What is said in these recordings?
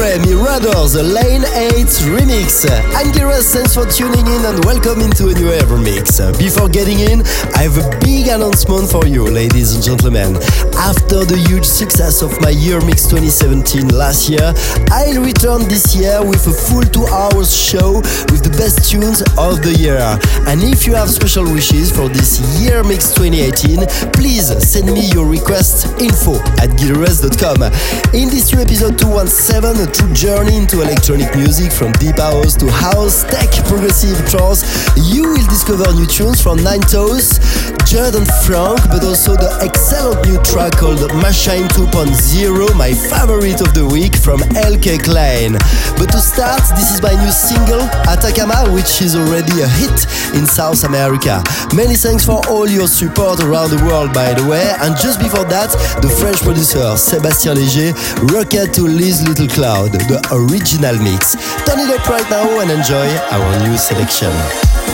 Gray, Miradors, the Lane 8 remix. I'm Giras, thanks for tuning in and welcome into a new Evermix. Before getting in, I have a big announcement for you, ladies and gentlemen. After the huge success of my Year Mix 2017 last year, I'll return this year with a full two hours show with the best tunes of the year. And if you have special wishes for this Year Mix 2018, please send me your request info at gileverest.com. In this new episode 217, a true journey into electronic music from deep house to house, tech, progressive trance. You will discover new tunes from Nine Toes, Judd and Frank, but also the excellent new track called Machine 2.0, my favorite of the week from LK Klein. But to start, this is my new single, Atacama, which is already a hit in South America. Many thanks for all your support around the world, by the way. And just before that, the French producer Sébastien Léger, Rocket to Liz Little Cloud, the original mix. Turn it up right now and enjoy our new selection.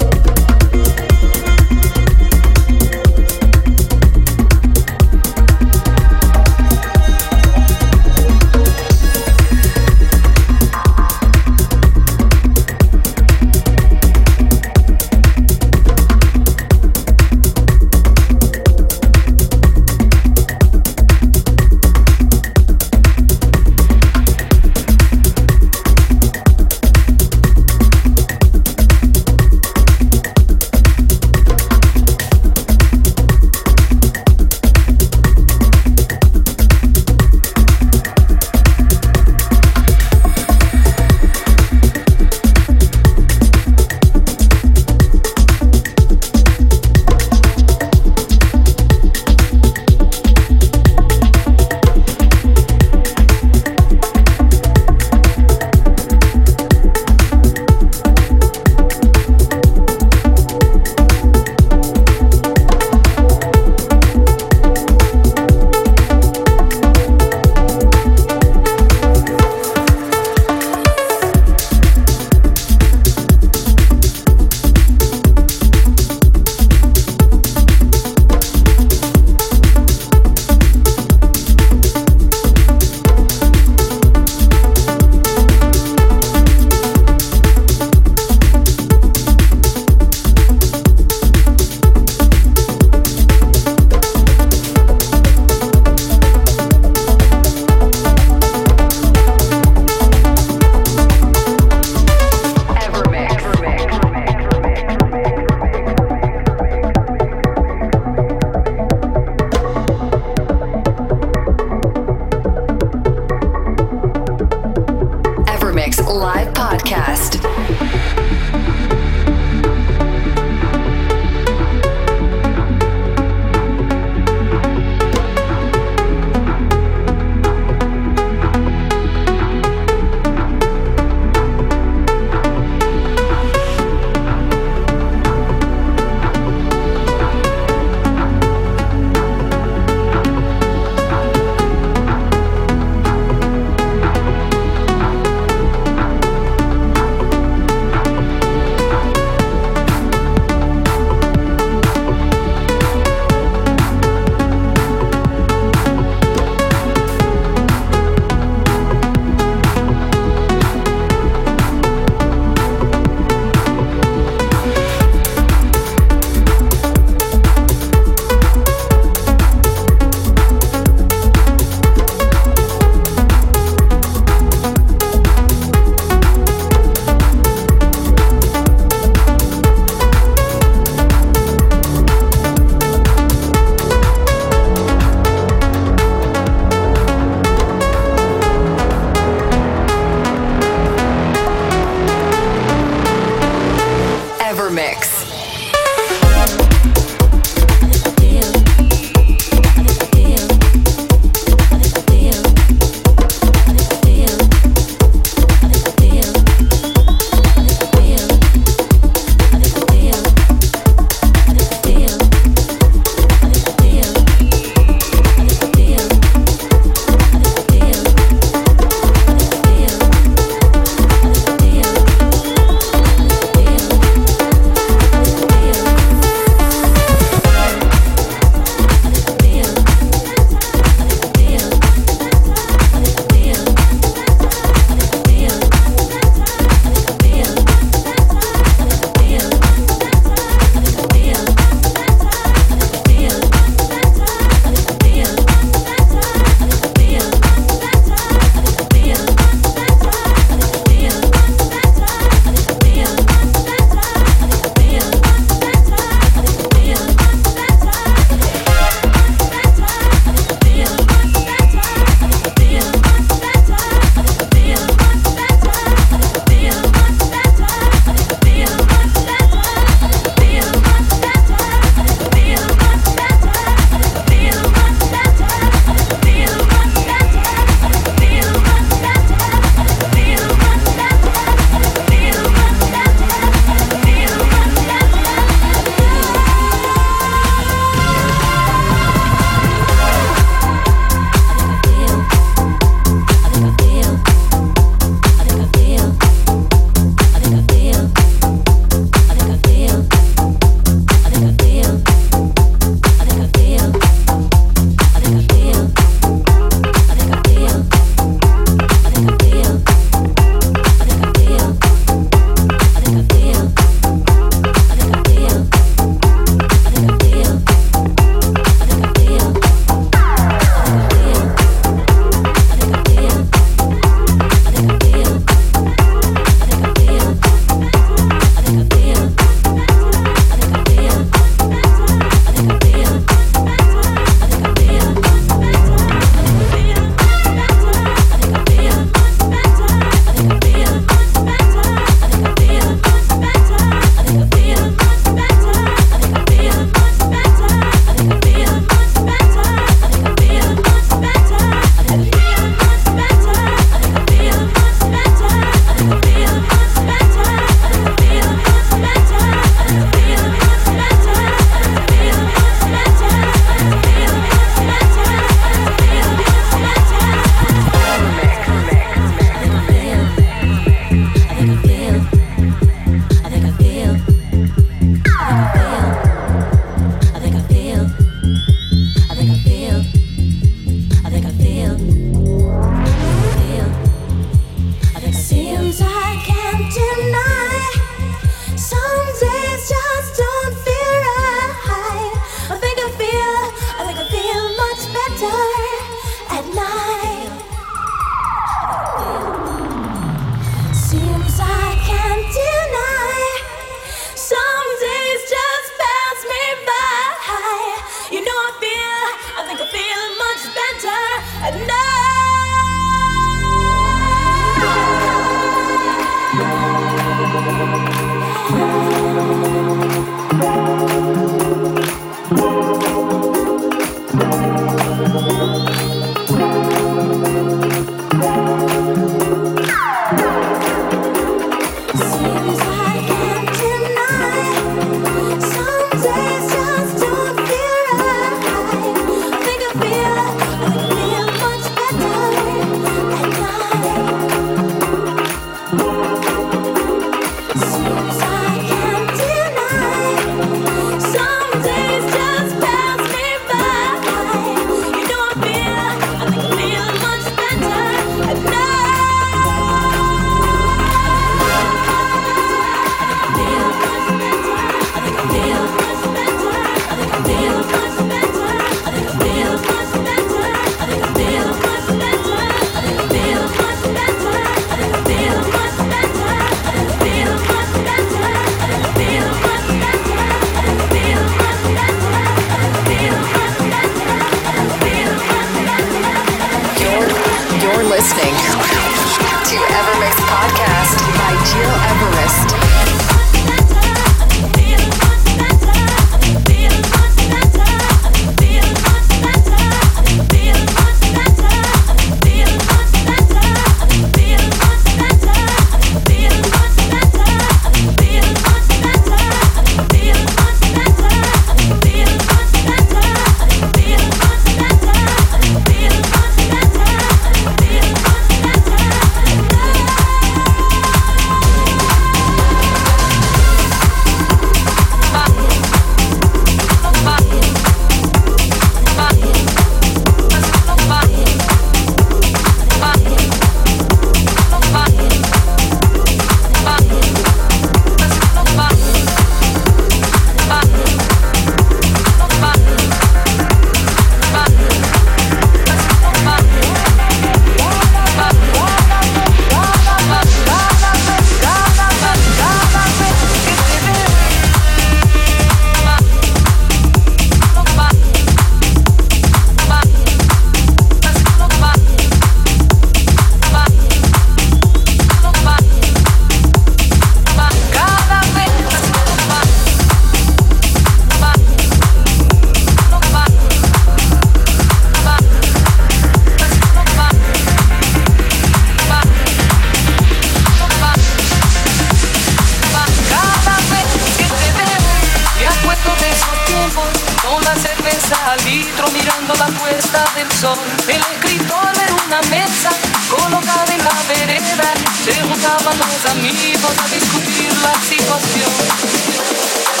el escritor en una mesa colocada en la vereda, se juntaban los amigos a discutir la situación.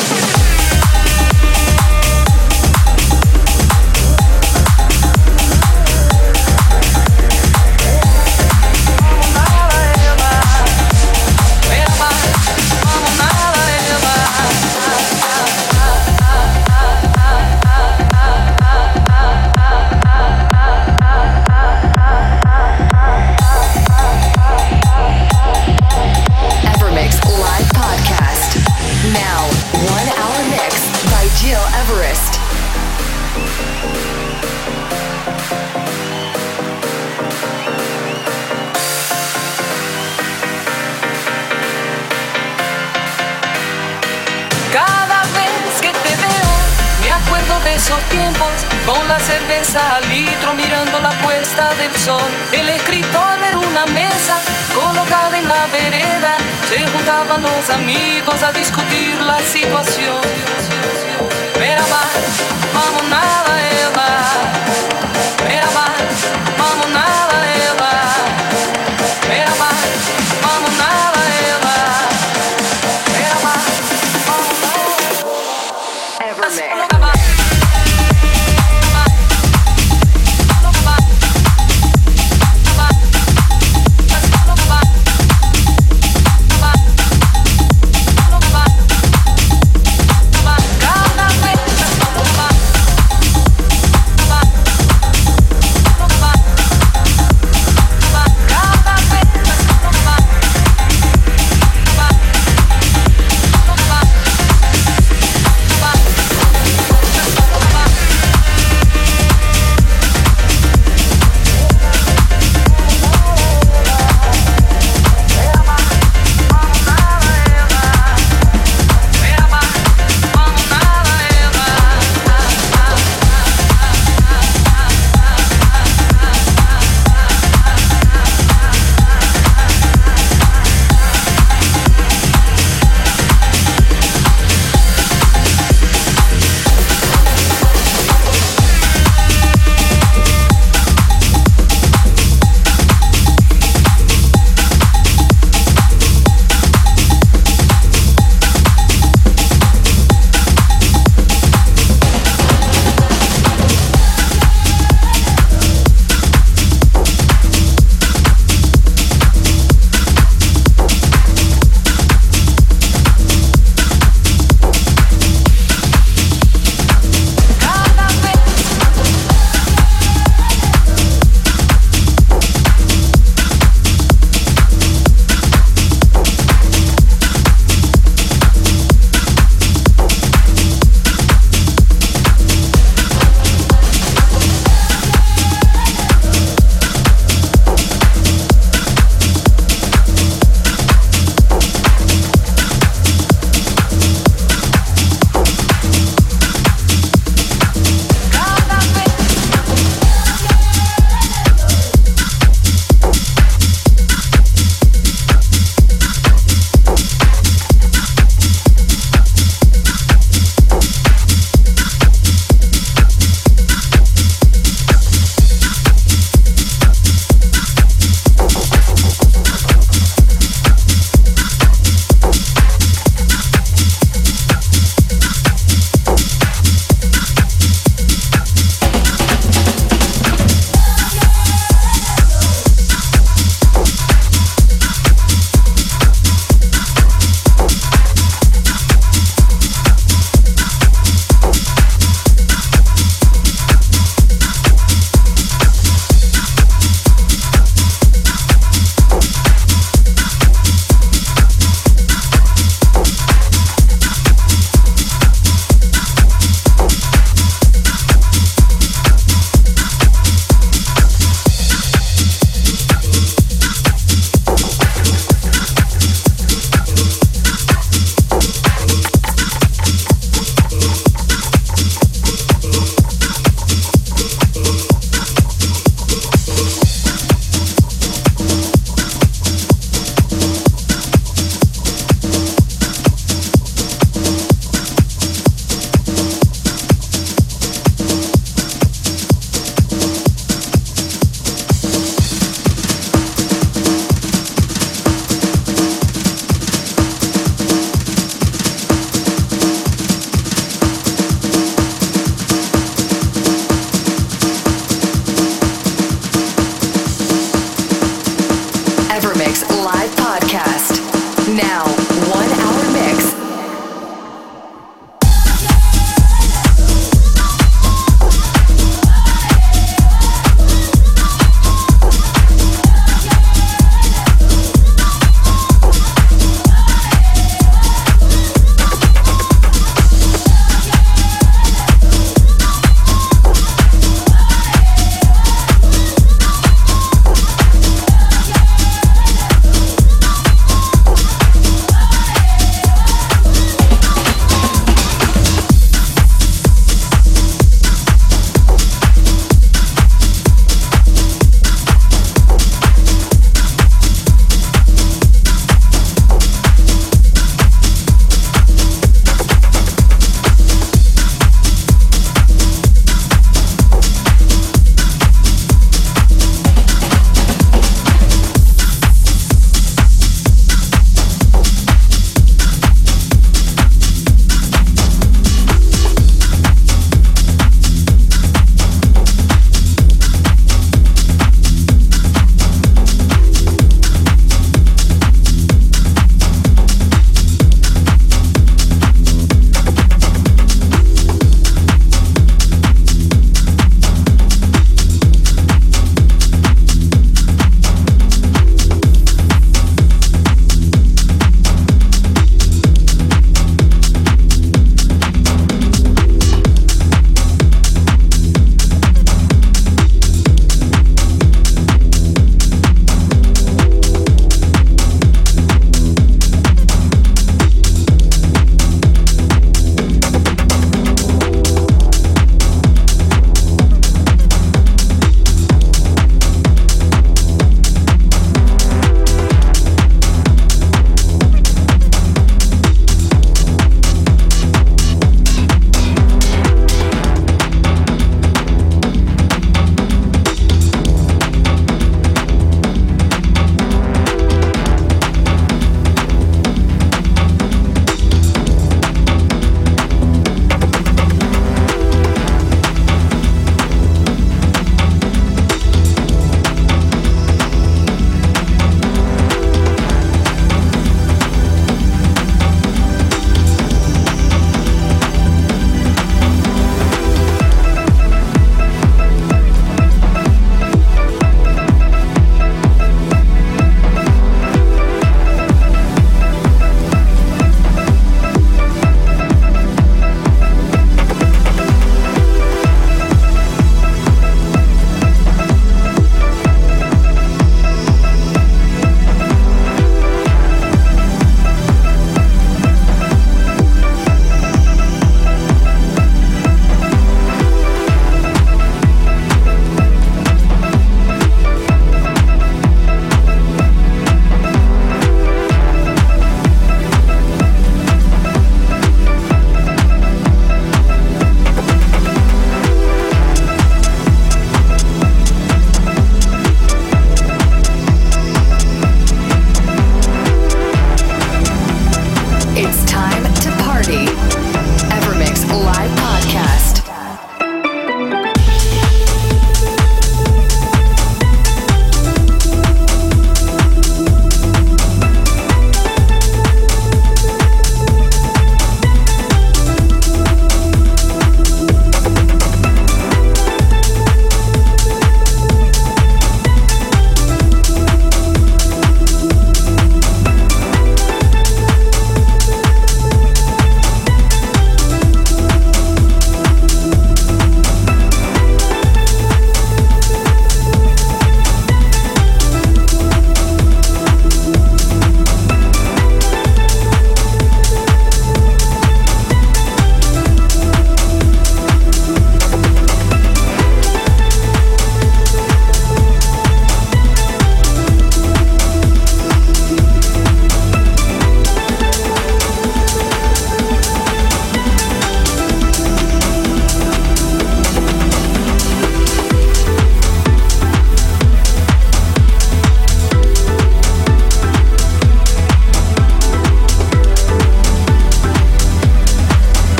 esos tiempos, con la cerveza al litro mirando la puesta del sol. El escritor era una mesa colocada en la vereda, se juntaban los amigos a discutir la situación. Mira va, vamos nada, Eva. Mira va, vamos nada, Eva.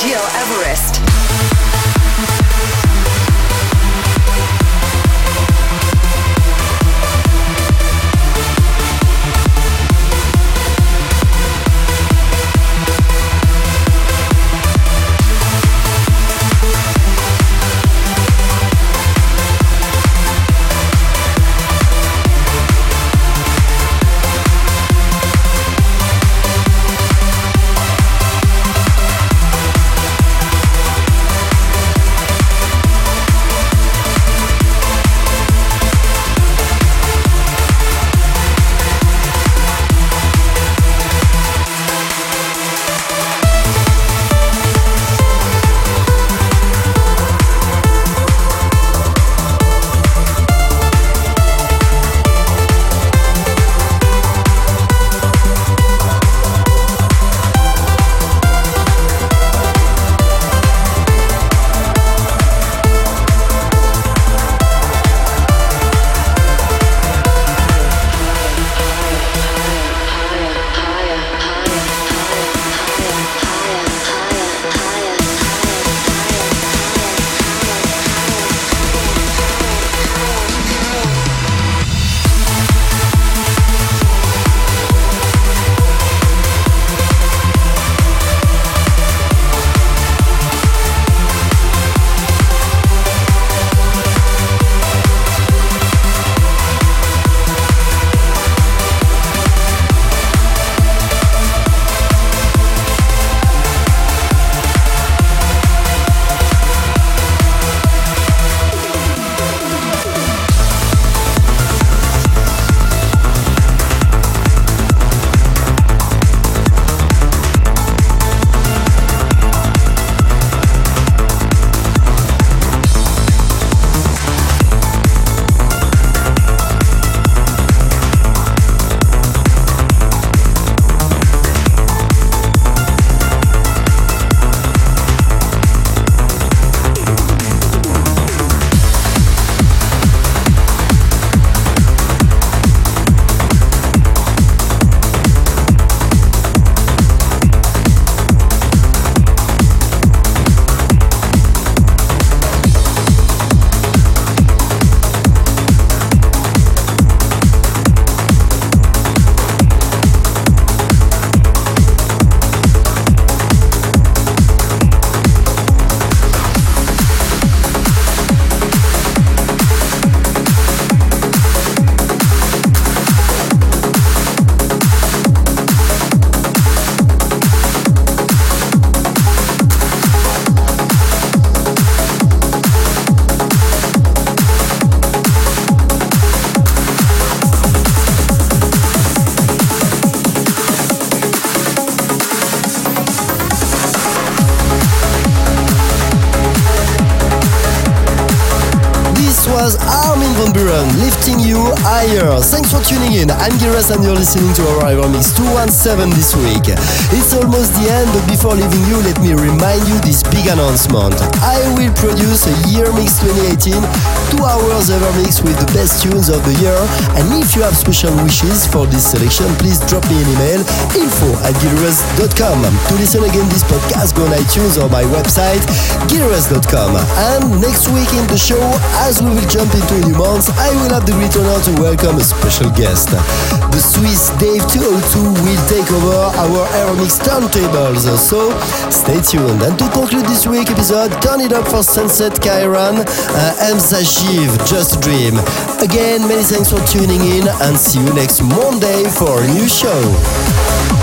Gil Everest. In. I'm Giras and you're listening to EverMix 217 this week. It's almost the end, but before leaving you, let me remind you this big announcement. I will produce a Year Mix 2018, two hours EverMix with the best tunes of the year. And if you have special wishes for this selection, please drop me an email info at gileverest.com. To listen again this podcast, go on iTunes or my website, gileverest.com. And next week in the show, as we will jump into a new month, I will have the great honor to welcome a special guest. The Swiss Dave202 will take over our EverMix turntables, so stay tuned. And to conclude this week episode, turn it up for Sunset Kairan, uh, M. Sajiv, Just Dream. Again, many thanks for tuning in and see you next Monday for a new show.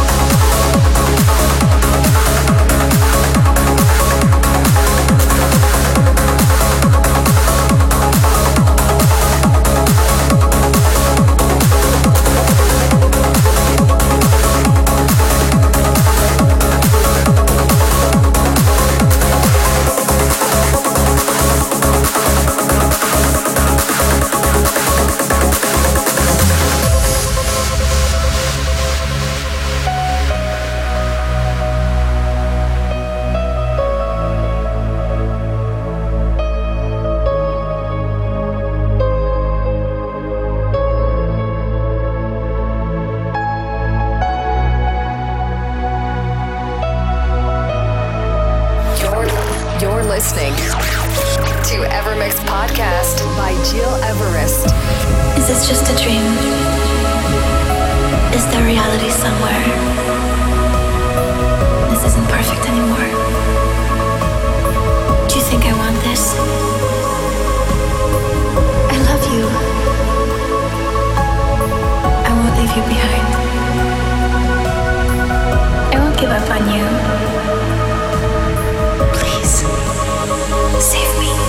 give up on you. Please, save me.